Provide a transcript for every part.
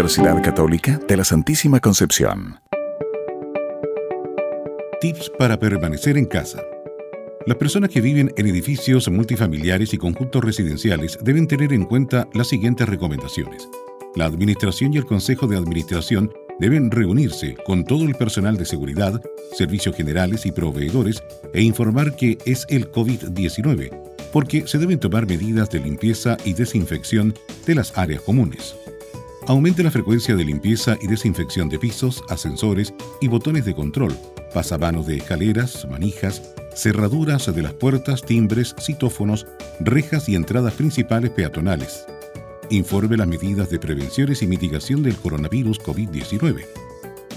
Universidad Católica de la Santísima Concepción. Tips para permanecer en casa. Las personas que viven en edificios multifamiliares y conjuntos residenciales deben tener en cuenta las siguientes recomendaciones. La Administración y el Consejo de Administración deben reunirse con todo el personal de seguridad, servicios generales y proveedores e informar que es el COVID-19, porque se deben tomar medidas de limpieza y desinfección de las áreas comunes. Aumente la frecuencia de limpieza y desinfección de pisos, ascensores y botones de control, pasamanos de escaleras, manijas, cerraduras de las puertas, timbres, citófonos, rejas y entradas principales peatonales. Informe las medidas de prevenciones y mitigación del coronavirus COVID-19.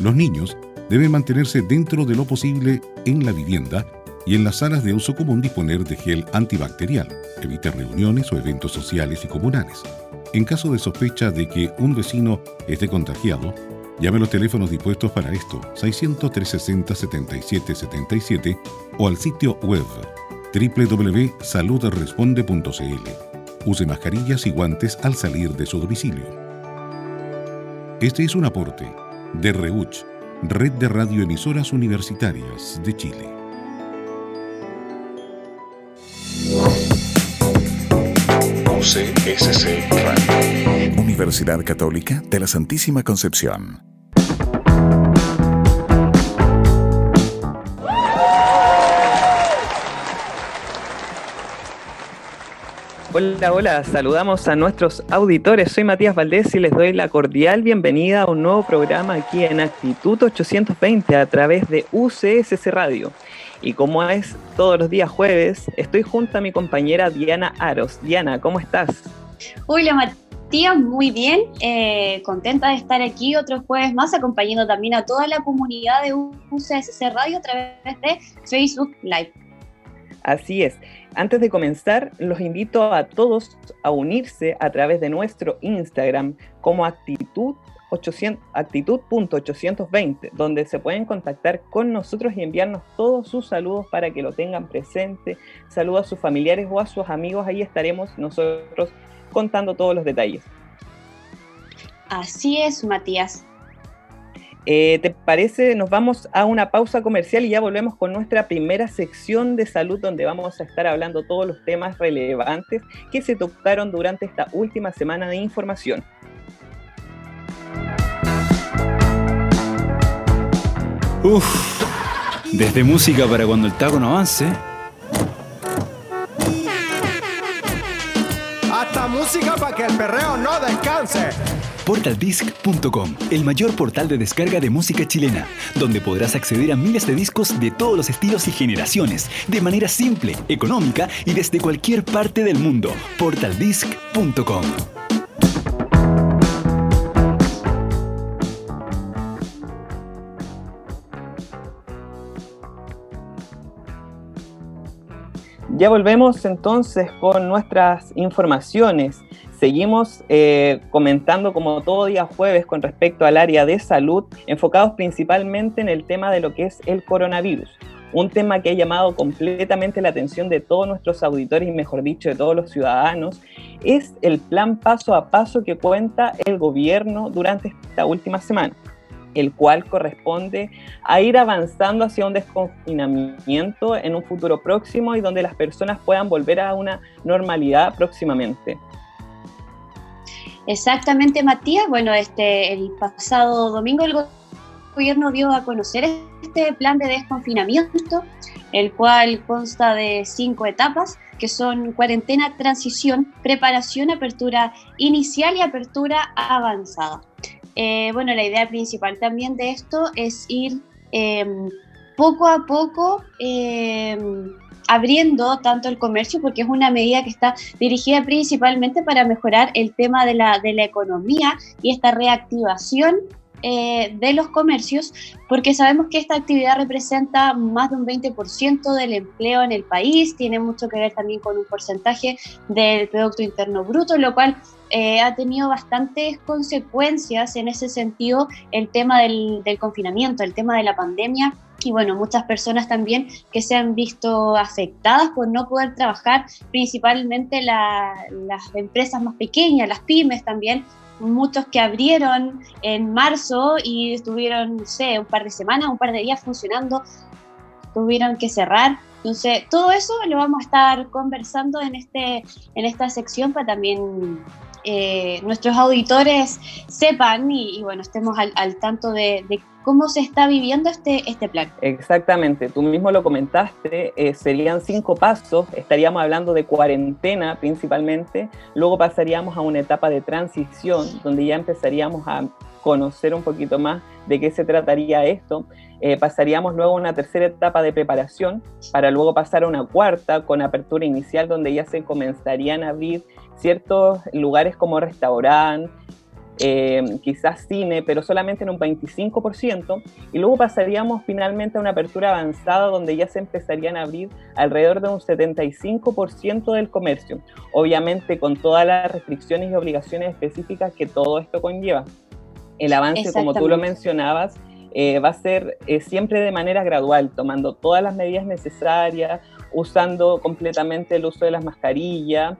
Los niños deben mantenerse dentro de lo posible en la vivienda y en las salas de uso común disponer de gel antibacterial. Evite reuniones o eventos sociales y comunales. En caso de sospecha de que un vecino esté contagiado, llame a los teléfonos dispuestos para esto 600-360-7777 o al sitio web www.saludresponde.cl. Use mascarillas y guantes al salir de su domicilio. Este es un aporte de REUCH, Red de Radioemisoras Universitarias de Chile. UCSC Radio. Universidad Católica de la Santísima Concepción. Hola, hola, saludamos a nuestros auditores. Soy Matías Valdés y les doy la cordial bienvenida a un nuevo programa aquí en Actitud 820 a través de UCSC Radio. Y como es todos los días jueves, estoy junto a mi compañera Diana Aros. Diana, ¿cómo estás? Hola Matías, muy bien. Eh, contenta de estar aquí otro jueves más, acompañando también a toda la comunidad de UCSC Radio a través de Facebook Live. Así es. Antes de comenzar, los invito a todos a unirse a través de nuestro Instagram como actitud actitud.820, donde se pueden contactar con nosotros y enviarnos todos sus saludos para que lo tengan presente. Saludos a sus familiares o a sus amigos, ahí estaremos nosotros contando todos los detalles. Así es, Matías. Eh, ¿Te parece? Nos vamos a una pausa comercial y ya volvemos con nuestra primera sección de salud donde vamos a estar hablando todos los temas relevantes que se tocaron durante esta última semana de información. Uf, desde música para cuando el taco no avance. Hasta música para que el perreo no descanse. Portaldisc.com, el mayor portal de descarga de música chilena, donde podrás acceder a miles de discos de todos los estilos y generaciones, de manera simple, económica y desde cualquier parte del mundo. Portaldisc.com. Ya volvemos entonces con nuestras informaciones. Seguimos eh, comentando como todo día jueves con respecto al área de salud, enfocados principalmente en el tema de lo que es el coronavirus. Un tema que ha llamado completamente la atención de todos nuestros auditores y mejor dicho de todos los ciudadanos, es el plan paso a paso que cuenta el gobierno durante esta última semana el cual corresponde a ir avanzando hacia un desconfinamiento en un futuro próximo y donde las personas puedan volver a una normalidad próximamente. Exactamente, Matías. Bueno, este, el pasado domingo el gobierno dio a conocer este plan de desconfinamiento, el cual consta de cinco etapas, que son cuarentena, transición, preparación, apertura inicial y apertura avanzada. Eh, bueno, la idea principal también de esto es ir em, poco a poco em, abriendo tanto el comercio, porque es una medida que está dirigida principalmente para mejorar el tema de la, de la economía y esta reactivación eh, de los comercios, porque sabemos que esta actividad representa más de un 20% del empleo en el país, tiene mucho que ver también con un porcentaje del Producto Interno Bruto, lo cual eh, ha tenido bastantes consecuencias en ese sentido el tema del, confinamiento, el tema de la pandemia y bueno, muchas personas también que se han visto afectadas por no poder trabajar, principalmente las empresas más pequeñas, las pymes también, muchos que abrieron en marzo y estuvieron, no sé, un par de semanas, un par de días funcionando, tuvieron que cerrar. Entonces, todo eso lo vamos a estar conversando en, este, en esta sección para también eh, nuestros auditores sepan y, bueno, estemos al, tanto de, cómo se está viviendo este, este plan. Exactamente, tú mismo lo comentaste, eh, serían cinco pasos, estaríamos hablando de cuarentena principalmente, luego pasaríamos a una etapa de transición donde ya empezaríamos a conocer un poquito más de qué se trataría esto. Eh, pasaríamos luego a una tercera etapa de preparación para luego pasar a una cuarta con apertura inicial donde ya se comenzarían a abrir ciertos lugares como restaurante, eh, quizás cine, pero solamente en un 25%, y luego pasaríamos finalmente a una apertura avanzada donde ya se empezarían a abrir alrededor de un 75% del comercio, obviamente con todas las restricciones y obligaciones específicas que todo esto conlleva. El avance, como tú lo mencionabas, eh, va a ser eh, siempre de manera gradual, tomando todas las medidas necesarias, usando completamente el uso de las mascarillas,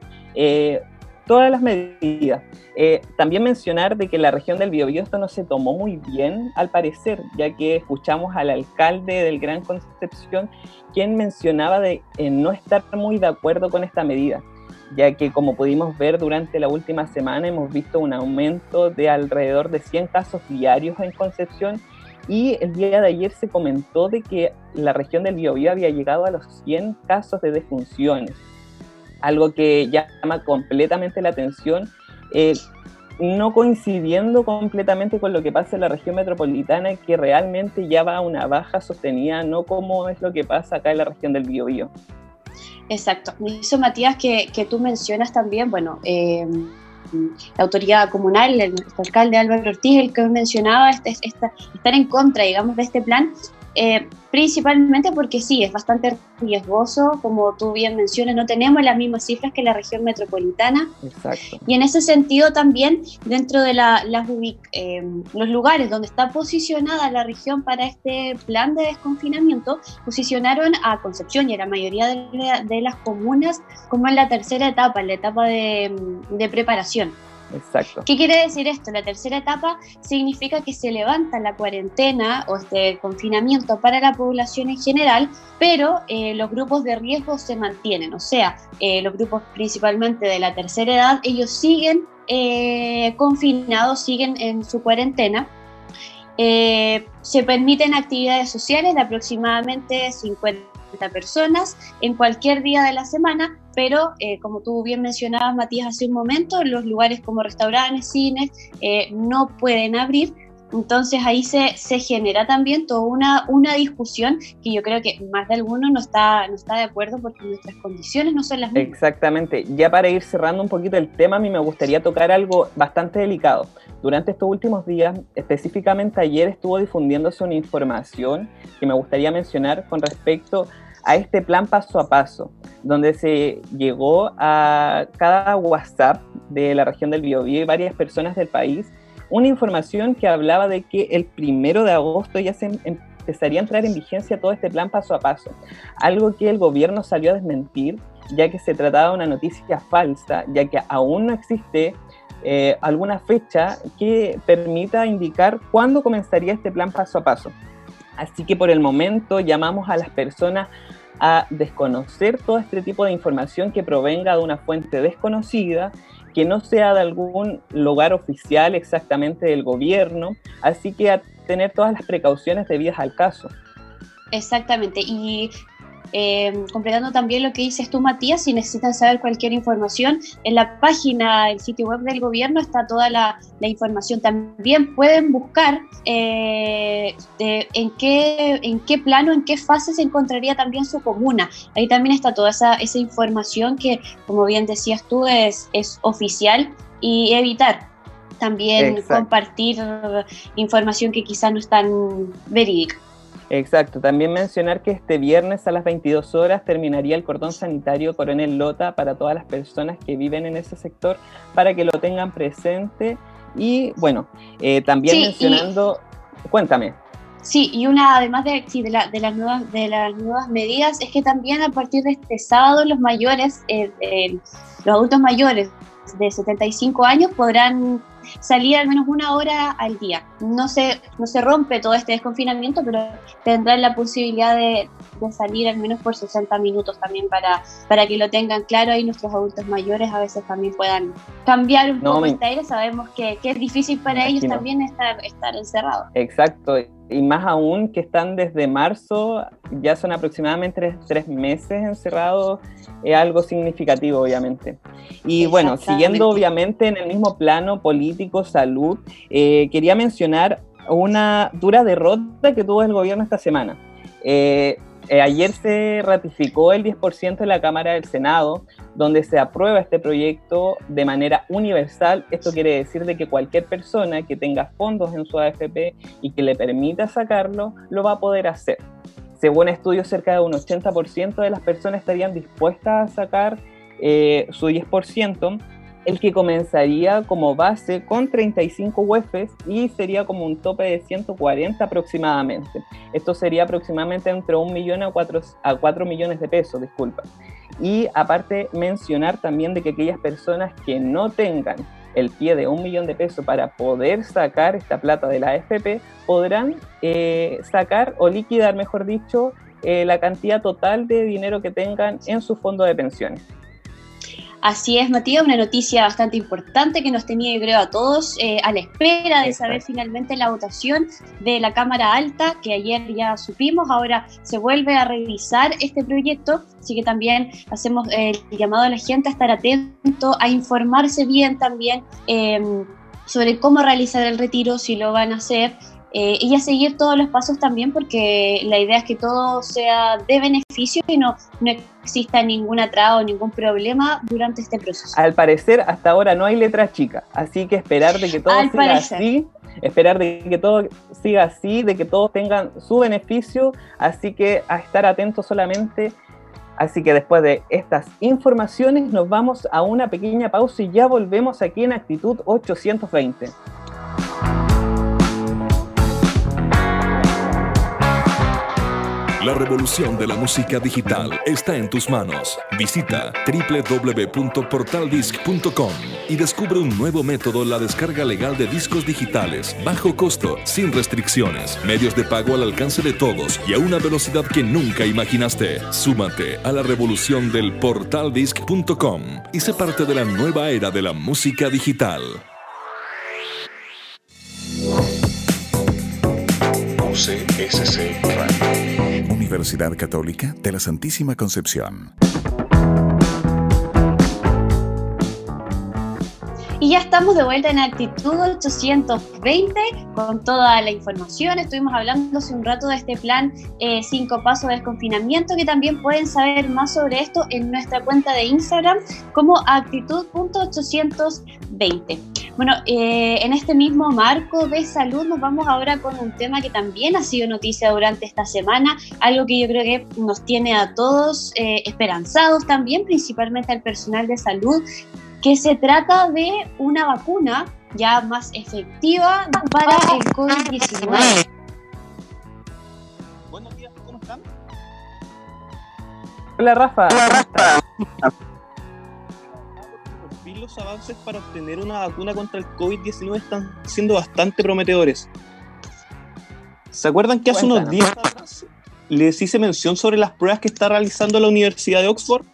todas las medidas. Eh, también mencionar de que la región del Biobío esto no se tomó muy bien, al parecer, ya que escuchamos al alcalde del Gran Concepción, quien mencionaba de eh, no estar muy de acuerdo con esta medida, ya que como pudimos ver durante la última semana hemos visto un aumento de alrededor de 100 casos diarios en Concepción y el día de ayer se comentó de que la región del Biobío había llegado a los 100 casos de defunciones algo que llama completamente la atención, eh, no coincidiendo completamente con lo que pasa en la región metropolitana, que realmente ya va a una baja sostenida, no como es lo que pasa acá en la región del Biobío. Exacto. Eso, Matías, que, que tú mencionas también, bueno, eh, la autoridad comunal, el, alcalde Álvaro Ortiz, el que mencionaba, este, estar en contra, digamos, de este plan, eh, principalmente porque sí, es bastante riesgoso, como tú bien mencionas, no tenemos las mismas cifras que la región metropolitana. Exacto. Y en ese sentido también, dentro de la, las, eh, los lugares donde está posicionada la región para este plan de desconfinamiento, posicionaron a Concepción y a la mayoría de, las comunas como en la tercera etapa, en la etapa de, de preparación. Exacto. ¿Qué quiere decir esto? La tercera etapa significa que se levanta la cuarentena o este confinamiento para la población en general, pero eh, los grupos de riesgo se mantienen, o sea, eh, los grupos principalmente de la tercera edad, ellos siguen eh, confinados, siguen en su cuarentena. se permiten actividades sociales de aproximadamente 50 personas en cualquier día de la semana, pero eh, como tú bien mencionabas, Matías, hace un momento, los lugares como restaurantes, cines, eh, no pueden abrir. Entonces ahí se, se genera también toda una, una discusión que yo creo que más de alguno no está, no está de acuerdo porque nuestras condiciones no son las mismas. Exactamente. Ya para ir cerrando un poquito el tema, a mí me gustaría tocar algo bastante delicado. Durante estos últimos días, específicamente ayer, estuvo difundiéndose una información que me gustaría mencionar con respecto a este plan paso a paso, donde se llegó a cada WhatsApp de la región del Biobío y varias personas del país una información que hablaba de que el primero de agosto ya se empezaría a entrar en vigencia todo este plan paso a paso, algo que el gobierno salió a desmentir, ya que se trataba de una noticia falsa, ya que aún no existe eh, alguna fecha que permita indicar cuándo comenzaría este plan paso a paso. Así que por el momento llamamos a las personas a desconocer todo este tipo de información que provenga de una fuente desconocida, que no sea de algún lugar oficial exactamente del gobierno, así que a tener todas las precauciones debidas al caso. Exactamente, y eh, completando también lo que dices tú, Matías, si necesitan saber cualquier información, en la página, el sitio web del gobierno está toda la, información. También pueden buscar eh, en, qué, en qué plano, en qué fase se encontraría también su comuna. Ahí también está toda esa, esa información que, como bien decías tú, es, es oficial y evitar también compartir información que quizás no es tan verídica. Exacto, también mencionar que este viernes a las 22 horas terminaría el cordón sanitario Coronel Lota para todas las personas que viven en ese sector para que lo tengan presente. Y bueno, eh, también mencionando, cuéntame. Sí, y una, además de, de, las nuevas, de las nuevas medidas, es que también a partir de este sábado los mayores, eh, eh, los adultos mayores de 75 años podrán salir al menos una hora al día. No se, no se rompe todo este desconfinamiento, pero tendrán la posibilidad de, salir al menos por 60 minutos también para, para que lo tengan claro y nuestros adultos mayores a veces también puedan cambiar un poco este aire. Sabemos que, que, es difícil para ellos también estar, estar encerrados. Exacto y más aún que están desde marzo, ya son aproximadamente tres, meses encerrados, es algo significativo, obviamente. Y bueno, siguiendo obviamente en el mismo plano político, salud, eh, quería mencionar una dura derrota que tuvo el gobierno esta semana. Eh, eh, ayer se ratificó el 10% de la Cámara del Senado, donde se aprueba este proyecto de manera universal. Esto quiere decir de que cualquier persona que tenga fondos en su AFP y que le permita sacarlo, lo va a poder hacer. Según estudios, cerca de un 80% de las personas estarían dispuestas a sacar eh, su 10%, el que comenzaría como base con 35 UEFs y sería como un tope de 140 aproximadamente. Esto sería aproximadamente entre un millón a 4, a 4 millones de pesos, disculpa. Y aparte mencionar también de que aquellas personas que no tengan el pie de un millón de pesos para poder sacar esta plata de la AFP, podrán eh, sacar o liquidar, mejor dicho, eh, la cantidad total de dinero que tengan en su fondo de pensiones. Así es, Matías, una noticia bastante importante que nos tenía, yo creo, a todos eh, a la espera de saber finalmente la votación de la Cámara Alta, que ayer ya supimos, ahora se vuelve a revisar este proyecto, así que también hacemos el llamado a la gente a estar atento, a informarse bien también em, sobre cómo realizar el retiro, si lo van a hacer, eh, y a seguir todos los pasos también porque la idea es que todo sea de beneficio y no, no exista ningún atraso, ningún problema durante este proceso. Al parecer hasta ahora no hay letra chica, así que esperar de que todo siga así, esperar de que todo siga así, de que todos tengan su beneficio, así que a estar atentos solamente. Así que después de estas informaciones nos vamos a una pequeña pausa y ya volvemos aquí en Actitud 820. La revolución de la música digital está en tus manos. Visita www.portaldisc.com y descubre un nuevo método, la descarga legal de discos digitales, bajo costo, sin restricciones, medios de pago al alcance de todos y a una velocidad que nunca imaginaste. Súmate a la revolución del portaldisc.com y sé parte de la nueva era de la música digital. Radio. Universidad Católica de la Santísima Concepción. Y ya estamos de vuelta en Actitud 820 con toda la información. Estuvimos hablando hace un rato de este plan 5 eh, pasos de desconfinamiento, que también pueden saber más sobre esto en nuestra cuenta de Instagram como actitud.820. Bueno, eh, en este mismo marco de salud nos vamos ahora con un tema que también ha sido noticia durante esta semana, algo que yo creo que nos tiene a todos eh, esperanzados también, principalmente al personal de salud, que se trata de una vacuna ya más efectiva para el COVID-19. Buenos días, ¿cómo están? Hola Rafa. Hola Rafa. Los avances para obtener una vacuna contra el COVID-19 están siendo bastante prometedores. ¿Se acuerdan que hace unos días les hice mención sobre las pruebas que está realizando la Universidad de Oxford?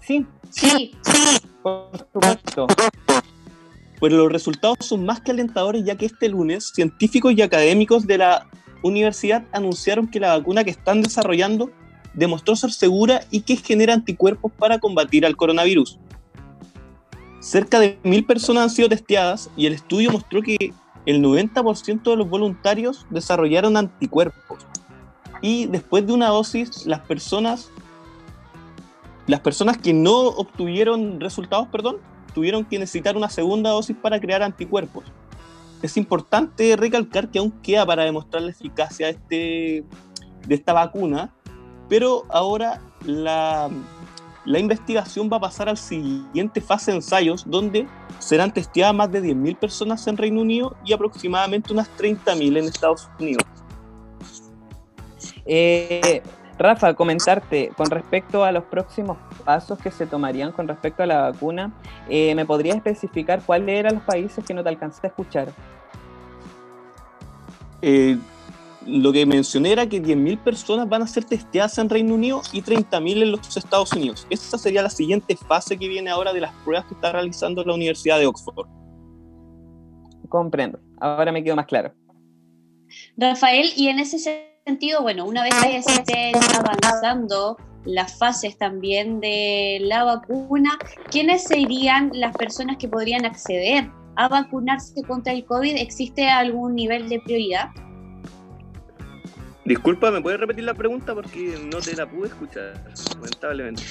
Sí, Sí, por supuesto. Pues los resultados son más que alentadores ya que este lunes científicos y académicos de la universidad anunciaron que la vacuna que están desarrollando demostró ser segura y que genera anticuerpos para combatir al coronavirus. Cerca de mil personas han sido testeadas y el estudio mostró que el 90% de los voluntarios desarrollaron anticuerpos. Y después de una dosis, las personas las personas que no obtuvieron resultados, perdón, tuvieron que necesitar una segunda dosis para crear anticuerpos. Es importante recalcar que aún queda para demostrar la eficacia de, este, de esta vacuna, pero ahora la, la investigación va a pasar al siguiente fase de ensayos, donde serán testeadas más de 10.000 personas en Reino Unido y aproximadamente unas 30.000 en Estados Unidos. Eh, Rafa, comentarte con respecto a los próximos pasos que se tomarían con respecto a la vacuna, eh, ¿me podrías especificar cuáles eran los países que no te alcancé a escuchar? Eh, lo que mencioné era que 10.000 personas van a ser testeadas en Reino Unido y 30.000 en los Estados Unidos. Esa sería la siguiente fase que viene ahora de las pruebas que está realizando la Universidad de Oxford. Comprendo. Ahora me quedo más claro. Rafael, y en ese sentido, bueno, una vez que se estén avanzando las fases también de la vacuna, ¿quiénes serían las personas que podrían acceder a vacunarse contra el COVID? ¿Existe algún nivel de prioridad? Disculpa, ¿me puedes repetir la pregunta? Porque no te la pude escuchar, lamentablemente.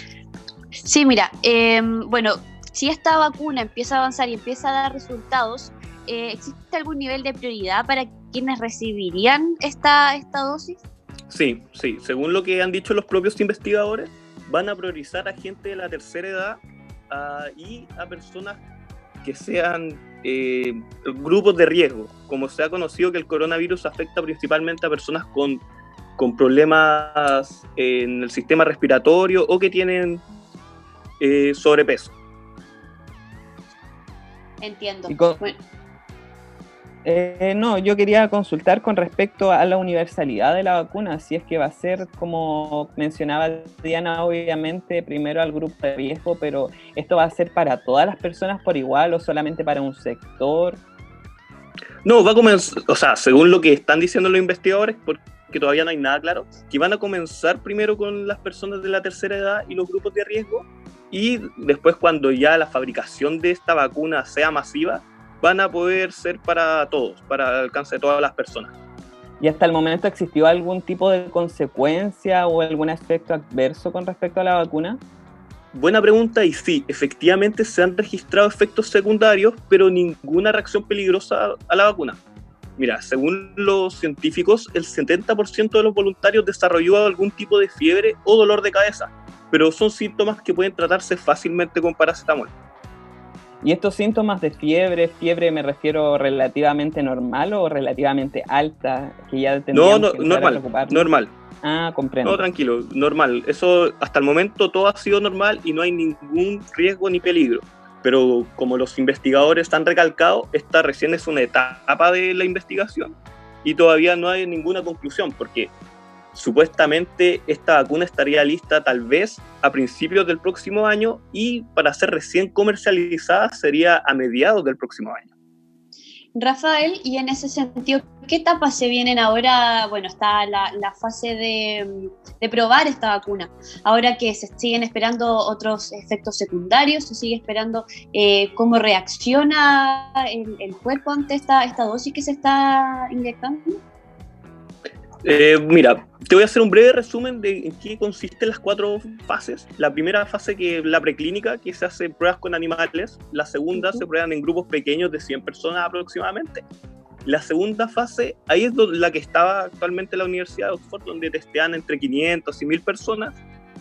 Sí, mira, em, bueno, si esta vacuna empieza a avanzar y empieza a dar resultados, eh, ¿existe algún nivel de prioridad para quienes recibirían esta, esta dosis? Sí, sí. Según lo que han dicho los propios investigadores, van a priorizar a gente de la tercera edad y a personas que sean eh, grupos de riesgo. Como se ha conocido que el coronavirus afecta principalmente a personas con, con problemas en el sistema respiratorio o que tienen eh, sobrepeso. Entiendo. Eh, no, yo quería consultar con respecto a la universalidad de la vacuna, si es que va a ser, como mencionaba Diana, obviamente primero al grupo de riesgo, pero esto va a ser para todas las personas por igual o solamente para un sector. No, va a comenzar, o sea, según lo que están diciendo los investigadores, porque todavía no hay nada claro, que van a comenzar primero con las personas de la tercera edad y los grupos de riesgo, y después cuando ya la fabricación de esta vacuna sea masiva, van a poder ser para todos, para el alcance de todas las personas. ¿Y hasta el momento existió algún tipo de consecuencia o algún efecto adverso con respecto a la vacuna? Buena pregunta y sí, efectivamente se han registrado efectos secundarios, pero ninguna reacción peligrosa a la vacuna. Mira, según los científicos, el 70% de los voluntarios desarrolló algún tipo de fiebre o dolor de cabeza, pero son síntomas que pueden tratarse fácilmente con paracetamol. ¿Y estos síntomas de fiebre, fiebre me refiero relativamente normal o relativamente alta? Que ya no, no, normal, normal. Ah, comprendo. No, tranquilo, normal. Eso hasta el momento todo ha sido normal y no hay ningún riesgo ni peligro. Pero como los investigadores han recalcado, esta recién es una etapa de la investigación y todavía no hay ninguna conclusión, porque Supuestamente esta vacuna estaría lista tal vez a principios del próximo año y para ser recién comercializada sería a mediados del próximo año. Rafael, y en ese sentido, ¿qué etapas se vienen ahora? Bueno, está la, fase de, probar esta vacuna. Ahora que se siguen esperando otros efectos secundarios, se sigue esperando eh, cómo reacciona el, cuerpo ante esta, esta dosis que se está inyectando. Eh, mira, te voy a hacer un breve resumen de en qué consisten las cuatro fases. La primera fase que es la preclínica, que se hace pruebas con animales. La segunda se prueban en grupos pequeños de 100 personas aproximadamente. La segunda fase, ahí es la que estaba actualmente en la Universidad de Oxford, donde testean entre 500 y 1000 personas.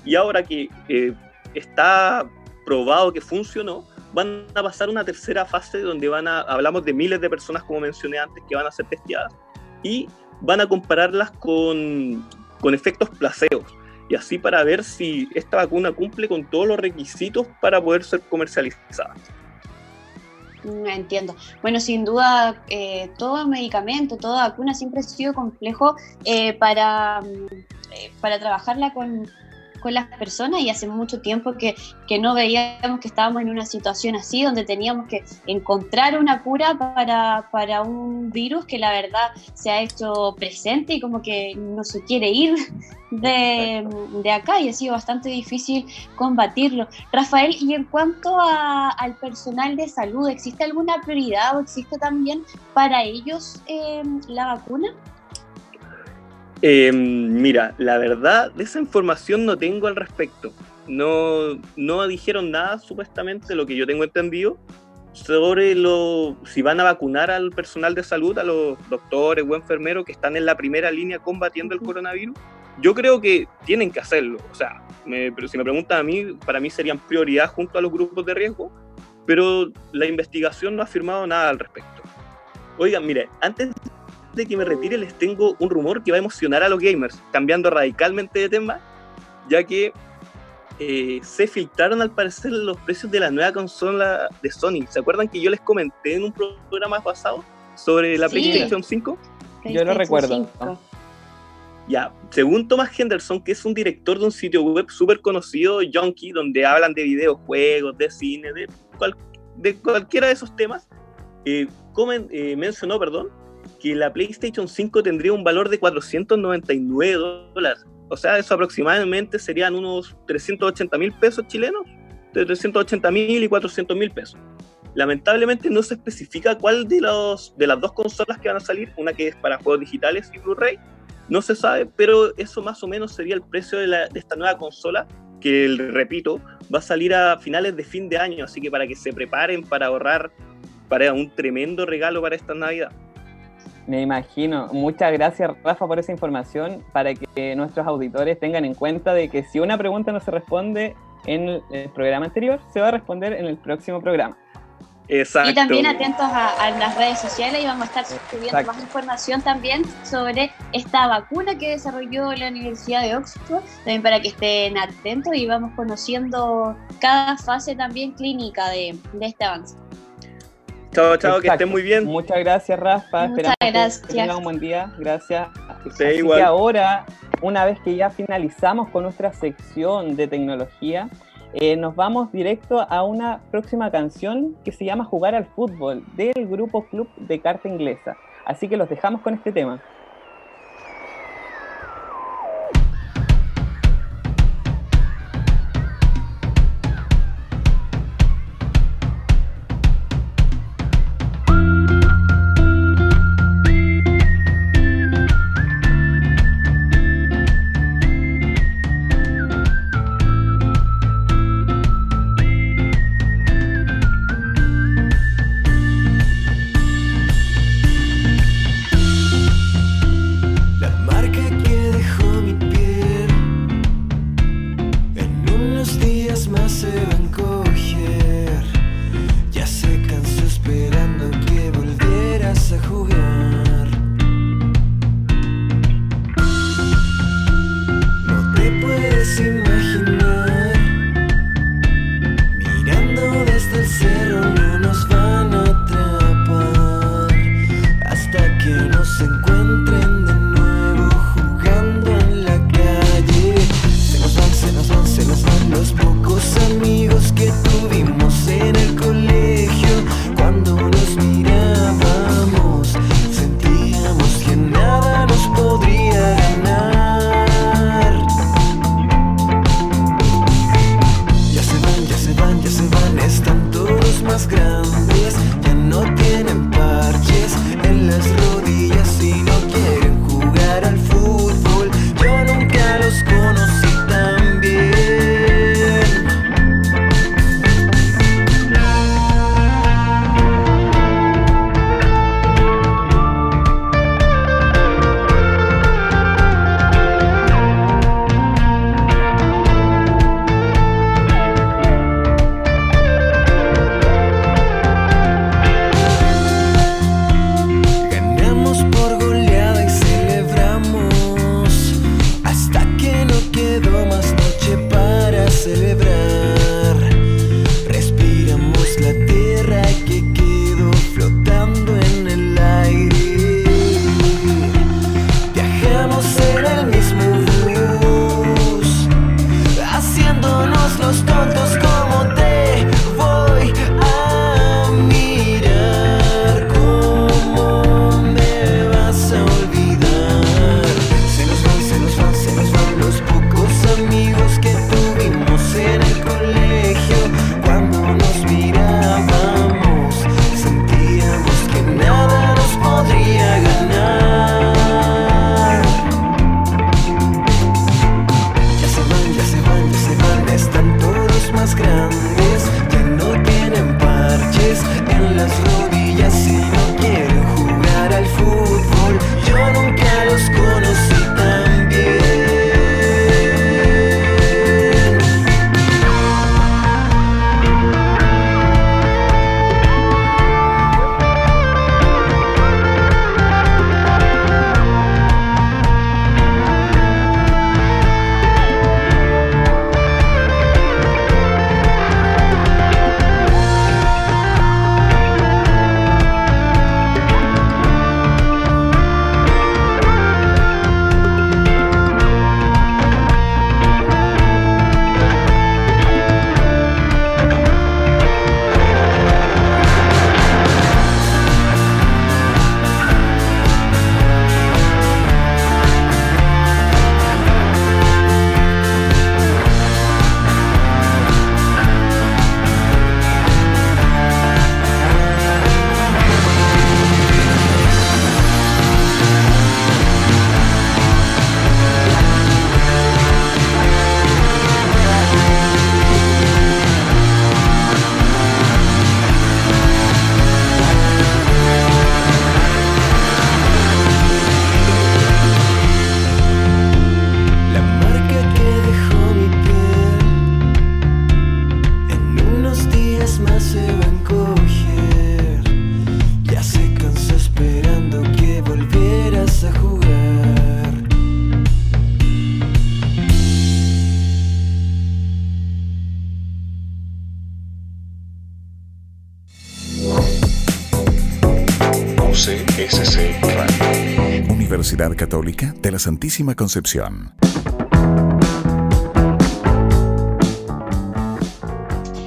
Y ahora que eh, está probado que funcionó, van a pasar una tercera fase donde van a, hablamos de miles de personas, como mencioné antes, que van a ser testeadas. Y van a compararlas con, con efectos placeos y así para ver si esta vacuna cumple con todos los requisitos para poder ser comercializada. Mm, entiendo. Bueno, sin duda, eh, todo medicamento, toda vacuna siempre ha sido complejo eh, para, mm, eh, para trabajarla con, con las personas y hace mucho tiempo que, que, no veíamos que estábamos en una situación así, donde teníamos que encontrar una cura para, para un virus que la verdad se ha hecho presente y como que no se quiere ir de, de acá y ha sido bastante difícil combatirlo. Rafael, y en cuanto a, al personal de salud, ¿existe alguna prioridad o existe también para ellos eh, la vacuna? Em, mira, la verdad, de esa información no tengo al respecto. No, no dijeron nada, supuestamente, lo que yo tengo entendido, sobre lo, si van a vacunar al personal de salud, a los doctores o enfermeros que están en la primera línea combatiendo el coronavirus. Yo creo que tienen que hacerlo. O sea, pero si me preguntan a mí, para mí serían prioridad junto a los grupos de riesgo, pero la investigación no ha afirmado nada al respecto. Oigan, mire, antes de que me retire les tengo un rumor que va a emocionar a los gamers, cambiando radicalmente de tema, ya que eh, se filtraron al parecer los precios de la nueva consola de Sony. ¿Se acuerdan que yo les comenté en un programa pasado sobre la PlayStation 5? yo lo recuerdo. Ya, según Thomas Henderson, que es un director de un sitio web súper conocido, Junkie, donde hablan de videojuegos, de cine, de, de cualquiera de esos temas, eh, eh, mencionó, perdón, que la PlayStation 5 tendría un valor de 499 dólares. O sea, eso aproximadamente serían unos 380 mil pesos chilenos, de 380 mil y 400 mil pesos. Lamentablemente no se especifica cuál de, los, de las dos consolas que van a salir, una que es para juegos digitales y Blu-ray, no se sabe, pero eso más o menos sería el precio de, de esta nueva consola, que repito, va a salir a finales de fin de año, así que para que se preparen para ahorrar para un tremendo regalo para esta Navidad. Me imagino. Muchas gracias, Rafa, por esa información, para que nuestros auditores tengan en cuenta de que si una pregunta no se responde en el programa anterior, se va a responder en el próximo programa. Exacto. Y también atentos a, las redes sociales y vamos a estar subiendo más información también sobre esta vacuna que desarrolló la Universidad de Oxford, también para que estén atentos y vamos conociendo cada fase también clínica de, de este avance. Chao, chao, que estén muy bien. Muchas gracias, Rafa. Muchas gracias. que tengan un buen día. Gracias. Usted igual. Y ahora, una vez que ya finalizamos con nuestra sección de tecnología, eh, nos vamos directo a una próxima canción que se llama Jugar al Fútbol del grupo Club de Carta Inglesa. Así que los dejamos con este tema. Católica de la Santísima Concepción.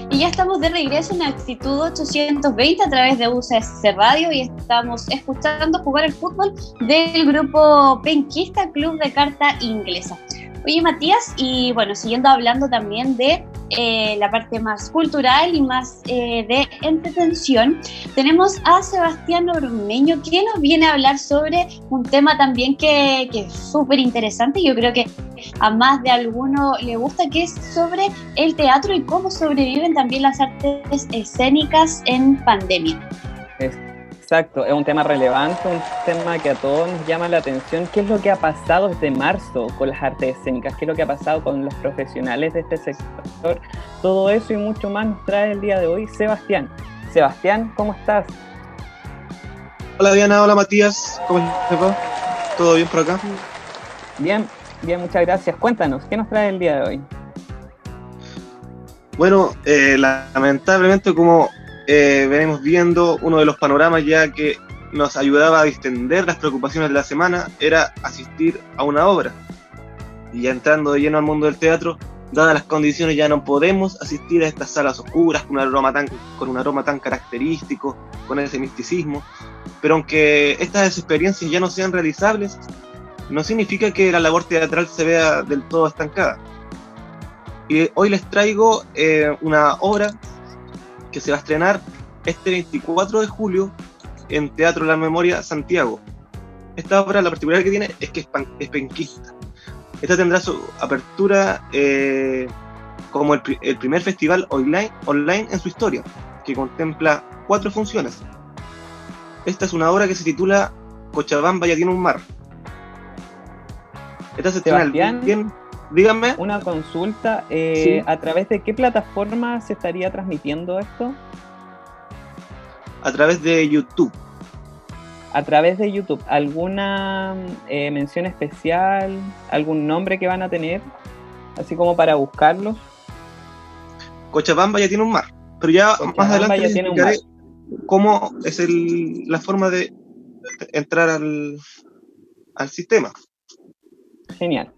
Y ya estamos de regreso en Actitud 820 a través de UCSC Radio y estamos escuchando jugar el fútbol del grupo penquista Club de Carta Inglesa. Oye Matías, y bueno, siguiendo hablando también de eh, la parte más cultural y más eh, de entretención, tenemos a Sebastián Ormeño que nos viene a hablar sobre un tema también que, que es súper interesante yo creo que a más de alguno le gusta, que es sobre el teatro y cómo sobreviven también las artes escénicas en pandemia. Exacto, es un tema relevante, un tema que a todos nos llama la atención. ¿Qué es lo que ha pasado desde marzo con las artes escénicas? ¿Qué es lo que ha pasado con los profesionales de este sector? Todo eso y mucho más nos trae el día de hoy Sebastián. Sebastián, ¿cómo estás? Hola Diana, hola Matías, ¿cómo estás? ¿Todo bien por acá? Bien, bien, muchas gracias. Cuéntanos, ¿qué nos trae el día de hoy? Bueno, eh, lamentablemente como eh, venimos viendo uno de los panoramas ya que nos ayudaba a distender las preocupaciones de la semana era asistir a una obra. Y ya entrando de lleno al mundo del teatro, dadas las condiciones ya no podemos asistir a estas salas oscuras con un aroma tan, con un aroma tan característico, con ese misticismo. Pero aunque estas experiencias ya no sean realizables, no significa que la labor teatral se vea del todo estancada. Y hoy les traigo eh, una obra que se va a estrenar este 24 de julio en Teatro La Memoria Santiago. Esta obra, la particularidad que tiene es que es, es penquista. Esta tendrá su apertura eh, como el, el, primer festival online, online en su historia, que contempla cuatro funciones. Esta es una obra que se titula Cochabamba ya tiene un mar. Esta se estrena el bien, Dígame. Una consulta. Eh, sí. ¿A través de qué plataforma se estaría transmitiendo esto? A través de YouTube. A través de YouTube. ¿Alguna eh, mención especial? ¿Algún nombre que van a tener? Así como para buscarlos. Cochabamba ya tiene un mar. Pero ya Cochabamba más adelante ya tiene un mar. cómo es el, la forma de entrar al, al sistema. Genial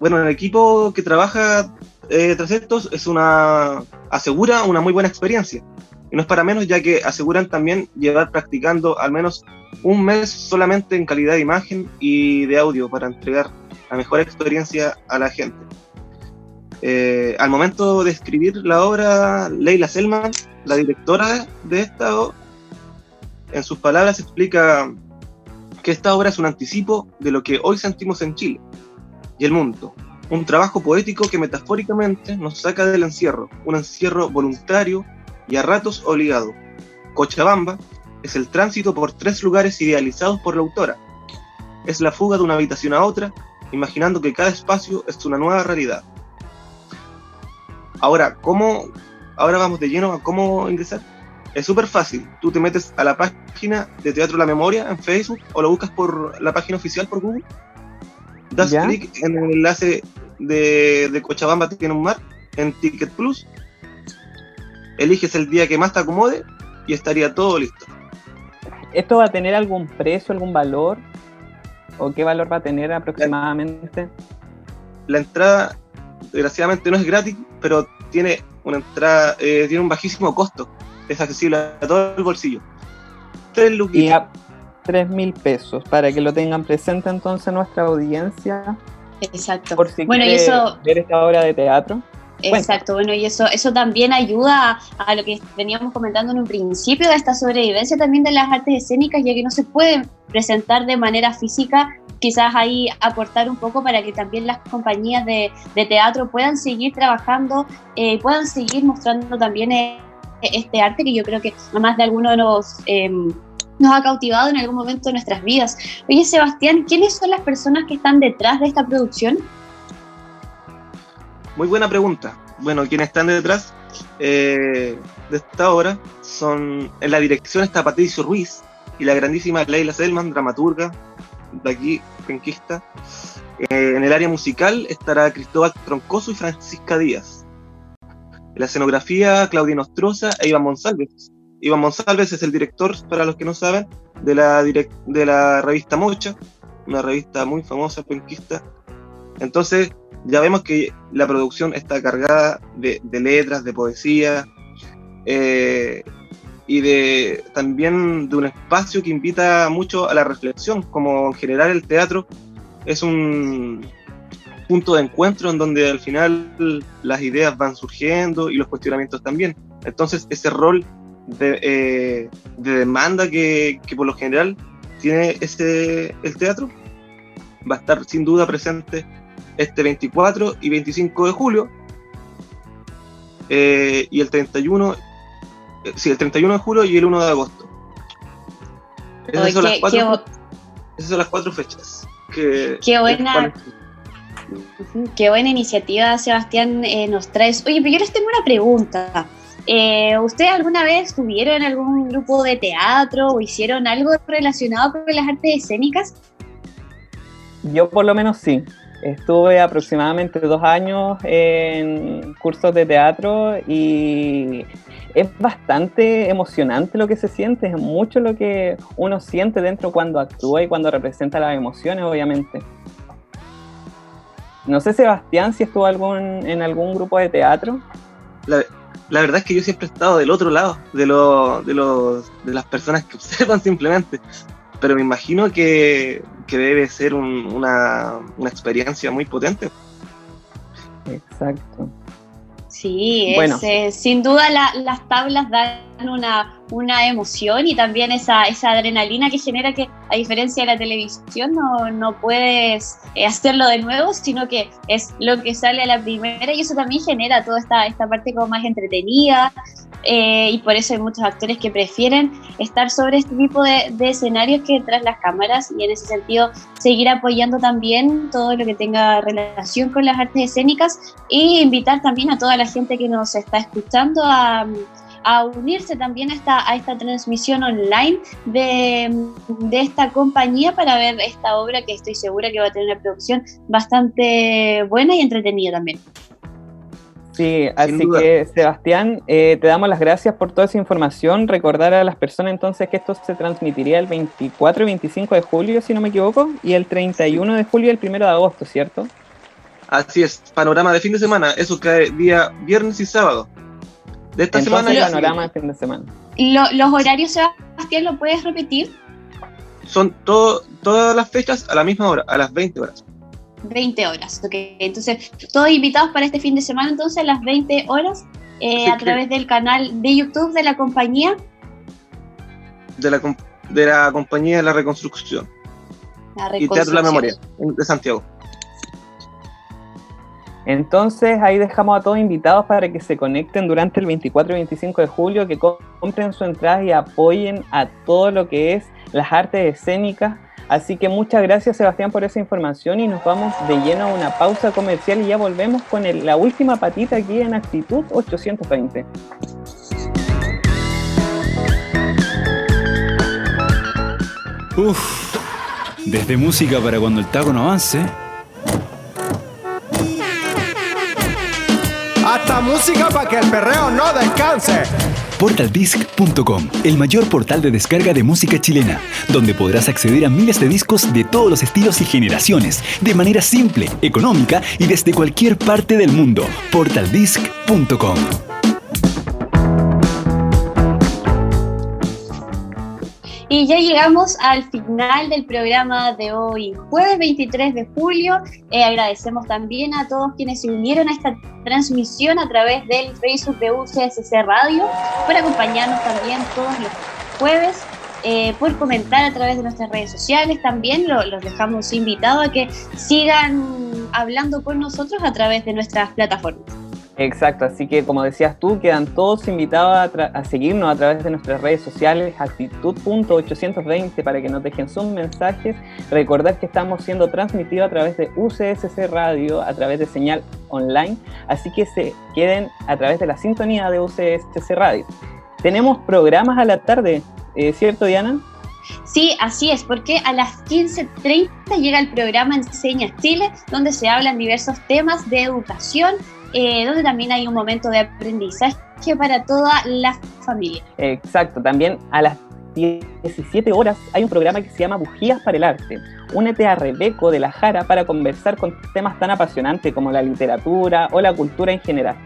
bueno, el equipo que trabaja eh, tras estos es una asegura una muy buena experiencia. Y no es para menos, ya que aseguran también llevar practicando al menos un mes solamente en calidad de imagen y de audio para entregar la mejor experiencia a la gente. Eh, al momento de escribir la obra, Leila Selman, la directora de esta, en sus palabras explica que esta obra es un anticipo de lo que hoy sentimos en Chile y el mundo. Un trabajo poético que metafóricamente nos saca del encierro, un encierro voluntario y a ratos obligado. Cochabamba es el tránsito por tres lugares idealizados por la autora. Es la fuga de una habitación a otra, imaginando que cada espacio es una nueva realidad. Ahora, ¿cómo? Ahora vamos de lleno a cómo ingresar. Es súper fácil. Tú te metes a la página de Teatro La Memoria en Facebook o lo buscas por la página oficial por Google das clic en el enlace de, de Cochabamba tiene un mar en Ticket Plus, eliges el día que más te acomode y estaría todo listo. ¿Esto va a tener algún precio, algún valor? ¿O qué valor va a tener aproximadamente? La, entrada, desgraciadamente, no es gratis, pero tiene una entrada, eh, tiene un bajísimo costo. Es accesible a todo el bolsillo. Tres luquitas. 3 mil pesos, para que lo tengan presente entonces nuestra audiencia. Exacto. Por si bueno, y eso, ver esta obra de teatro. Exacto, bueno, y eso, eso también ayuda a, lo que veníamos comentando en un principio de esta sobrevivencia también de las artes escénicas, ya que no se pueden presentar de manera física, quizás ahí aportar un poco para que también las compañías de, de teatro puedan seguir trabajando eh, puedan seguir mostrando también eh, este arte que yo creo que más de algunos de los... Eh, nos ha cautivado en algún momento de nuestras vidas. Oye, Sebastián, ¿quiénes son las personas que están detrás de esta producción? Muy buena pregunta. bueno, quienes están detrás eh, de esta obra son, en la dirección está Patricio Ruiz y la grandísima Leila Selman, dramaturga, de aquí, penquista. Eh, en el área musical estará Cristóbal Troncoso y Francisca Díaz. En la escenografía, Claudia Nostroza e Iván Monsalves. Iván Monsalves es el director, para los que no saben, de la, de la revista Mocha, una revista muy famosa, penquista. Entonces, ya vemos que la producción está cargada de, letras, de poesía, eh, y de también de un espacio que invita mucho a la reflexión, como en general el teatro es un punto de encuentro en donde al final las ideas van surgiendo y los cuestionamientos también. Entonces ese rol de, eh, demanda que, que, por lo general tiene ese, el teatro va a estar sin duda presente este 24 y 25 de julio eh, y el 31 eh, sí, el 31 de julio y el 1 de agosto. Esas, son, las cuatro, esas son las cuatro fechas. Que, qué buena. Qué buena iniciativa, Sebastián, eh, nos traes. Oye, pero yo les tengo una pregunta. Eh, ¿Ustedes alguna vez estuvieron en algún grupo de teatro o hicieron algo relacionado con las artes escénicas? Yo por lo menos sí. Estuve aproximadamente dos años en cursos de teatro y es bastante emocionante lo que se siente, es mucho lo que uno siente dentro cuando actúa y cuando representa las emociones, obviamente. No sé, Sebastián, si estuvo algún, en algún grupo de teatro. La, la verdad es que yo siempre he estado del otro lado, de, lo, de, los, de las personas que observan simplemente pero me imagino que, debe ser una, experiencia muy potente. Exacto. Sí, eh, sin duda las tablas dan una, una emoción y también esa, esa adrenalina que genera que, a diferencia de la televisión, no, no puedes eh, hacerlo de nuevo, sino que es lo que sale a la primera y eso también genera toda esta, esta parte como más entretenida, eh, y por eso hay muchos actores que prefieren estar sobre este tipo de, escenarios que tras las cámaras y en ese sentido seguir apoyando también todo lo que tenga relación con las artes escénicas e invitar también a toda la gente que nos está escuchando a, unirse también a esta, transmisión online de, de, esta compañía para ver esta obra que estoy segura que va a tener una producción bastante buena y entretenida también. Sí, así que Sebastián, eh, te damos las gracias por toda esa información. Recordar a las personas entonces que esto se transmitiría el 24 y 25 de julio, si no me equivoco, y el 31 de julio y el 1 de agosto, ¿cierto? Así es, panorama de fin de semana, eso cae día viernes y sábado. De esta semana. panorama de fin de semana. ¿Los horarios, Sebastián, lo puedes repetir? Son todas las fechas a la misma hora, a las 20 horas. 20 horas. Okay. Entonces, todos invitados para este fin de semana, entonces, a las 20 horas, eh, a través del canal de YouTube de la compañía. De la, de la compañía de la reconstrucción. La reconstrucción. Y Teatro La Memoria, de Santiago. Entonces ahí dejamos a todos invitados para que se conecten durante el 24 y 25 de julio, que compren su entrada y apoyen a todo lo que es las artes escénicas Así que muchas gracias Sebastián por esa información y nos vamos de lleno a una pausa comercial y ya volvemos con la última patita aquí en Actitud 820. Uf, desde música para cuando el taco no avance. Hasta música para que el perreo no descanse portaldisc.com, el mayor portal de descarga de música chilena, donde podrás acceder a miles de discos de todos los estilos y generaciones, de manera simple, económica y desde cualquier parte del mundo. portaldisc.com. Y ya llegamos al final del programa de hoy, jueves 23 de julio. Eh, agradecemos también a todos quienes se unieron a esta transmisión a través del Facebook de UCSC Radio, por acompañarnos también todos los jueves. Eh, por comentar a través de nuestras redes sociales también los dejamos invitados a que sigan hablando con nosotros a través de nuestras plataformas. Exacto, así que como decías tú, quedan todos invitados a, seguirnos a través de nuestras redes sociales, actitud.820 para que nos dejen sus mensajes. Recordar que estamos siendo transmitidos a través de UCSC Radio, a través de señal online, así que se queden a través de la sintonía de UCSC Radio. Tenemos programas a la tarde, eh, ¿cierto Diana? Sí, así es, porque a las 15.30 llega el programa Enseña Chile, donde se hablan diversos temas de educación, eh, donde también hay un momento de aprendizaje para toda la familia. Exacto, también a las 17 horas hay un programa que se llama Bujías para el Arte. Únete a Rebeco de la Jara para conversar con temas tan apasionantes como la literatura o la cultura en general.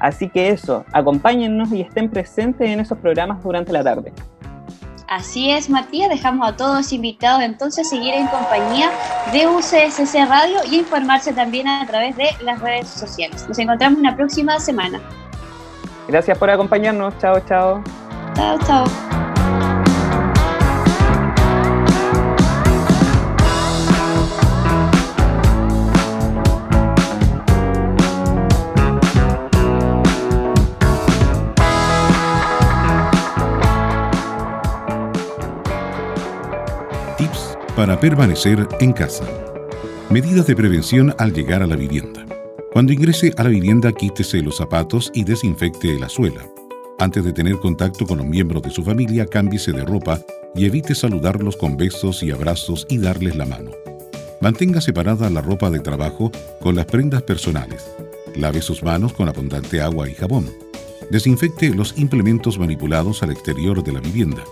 Así que eso, acompáñennos y estén presentes en esos programas durante la tarde. Así es, Matías, dejamos a todos invitados entonces a seguir en compañía de UCSC Radio y informarse también a través de las redes sociales. Nos encontramos una próxima semana. Gracias por acompañarnos. Chao, chao. Chao, chao. Para permanecer en casa. Medidas de prevención al llegar a la vivienda. Cuando ingrese a la vivienda, quítese los zapatos y desinfecte la suela. Antes de tener contacto con los miembros de su familia, cámbiese de ropa y evite saludarlos con besos y abrazos y darles la mano. Mantenga separada la ropa de trabajo con las prendas personales. Lave sus manos con abundante agua y jabón. Desinfecte los implementos manipulados al exterior de la vivienda.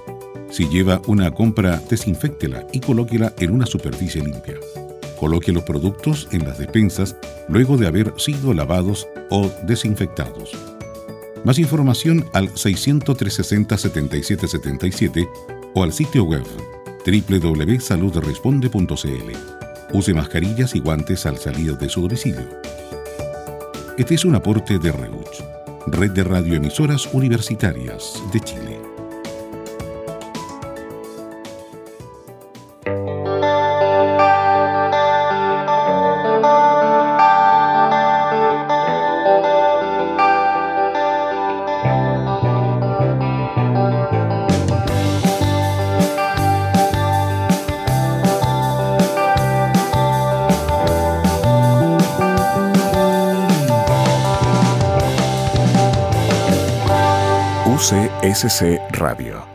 Si lleva una compra, desinféctela y colóquela en una superficie limpia. Coloque los productos en las despensas luego de haber sido lavados o desinfectados. Más información al 600 7777 o al sitio web www.saludresponde.cl. Use mascarillas y guantes al salir de su domicilio. Este es un aporte de REUCH, Red de Radioemisoras Universitarias de Chile. SC Radio.